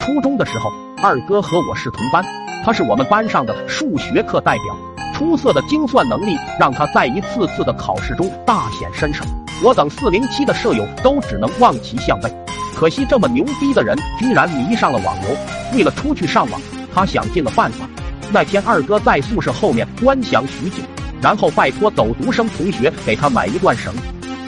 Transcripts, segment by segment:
初中的时候，二哥和我是同班，他是我们班上的数学课代表，出色的精算能力让他在一次次的考试中大显身手。我等四零七的舍友都只能望其项背。可惜这么牛逼的人居然迷上了网游，为了出去上网，他想尽了办法。那天二哥在宿舍后面观想许久，然后拜托走读生同学给他买一段绳。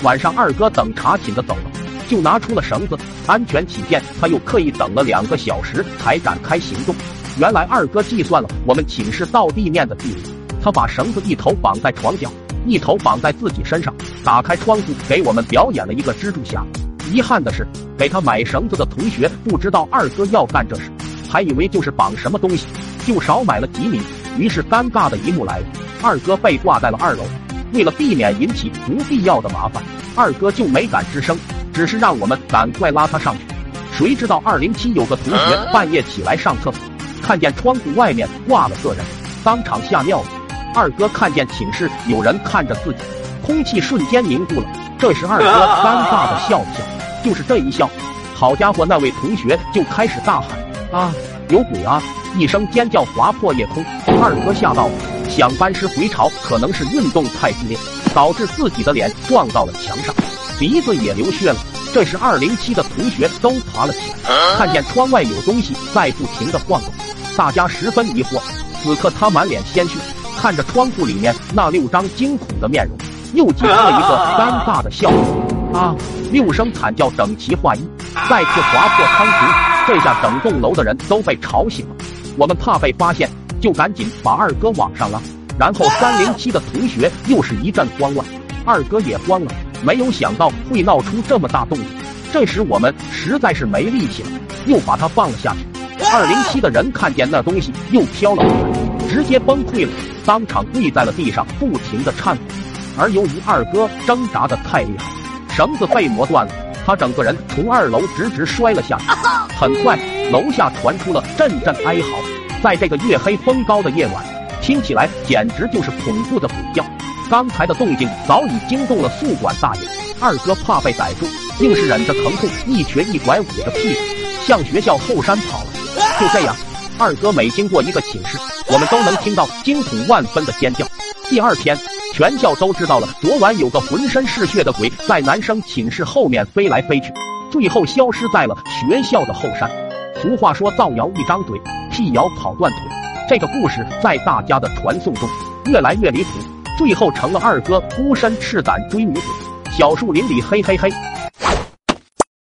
晚上二哥等查寝的走了，就拿出了绳子，安全起见，他又刻意等了两个小时才展开行动。原来二哥计算了我们寝室到地面的距离，他把绳子一头绑在床角，一头绑在自己身上，打开窗户给我们表演了一个蜘蛛侠。遗憾的是，给他买绳子的同学不知道二哥要干这事，还以为就是绑什么东西，就少买了几米。于是尴尬的一幕来了，二哥被挂在了二楼。为了避免引起不必要的麻烦，二哥就没敢吱声，只是让我们赶快拉他上去。谁知道二零七有个同学半夜起来上厕所，看见窗户外面挂了个人，当场吓尿了。二哥看见寝室有人看着自己，空气瞬间凝固了。这时二哥尴尬的笑了笑。就是这一笑，好家伙，那位同学就开始大喊：“啊，有鬼啊！”一声尖叫划破夜空，二哥吓到了，想班师回朝，可能是运动太激烈，导致自己的脸撞到了墙上，鼻子也流血了。这时二零七的同学都爬了起来，看见窗外有东西在不停的晃动，大家十分疑惑。此刻他满脸鲜血，看着窗户里面那六张惊恐的面容，又挤出了一个尴尬的笑容。啊！六声惨叫整齐划一，再次划破苍穹。这下整栋楼的人都被吵醒了。我们怕被发现，就赶紧把二哥往上拉。然后三零七的同学又是一阵慌乱，二哥也慌了，没有想到会闹出这么大动静。这时我们实在是没力气了，又把他放了下去。二零七的人看见那东西又飘了过来，直接崩溃了，当场跪在了地上，不停的颤抖。而由于二哥挣扎的太厉害。绳子被磨断了，他整个人从二楼直直摔了下去。很快，楼下传出了阵阵哀嚎。在这个月黑风高的夜晚，听起来简直就是恐怖的鬼叫。刚才的动静早已惊动了宿管大爷。二哥怕被逮住，硬是忍着疼痛，一瘸一拐，捂着屁股向学校后山跑了。就这样，二哥每经过一个寝室，我们都能听到惊恐万分的尖叫。第二天。全校都知道了，昨晚有个浑身是血的鬼在男生寝室后面飞来飞去，最后消失在了学校的后山。俗话说，造谣一张嘴，辟谣跑断腿。这个故事在大家的传颂中越来越离谱，最后成了二哥孤身赤胆追女子，小树林里嘿嘿嘿。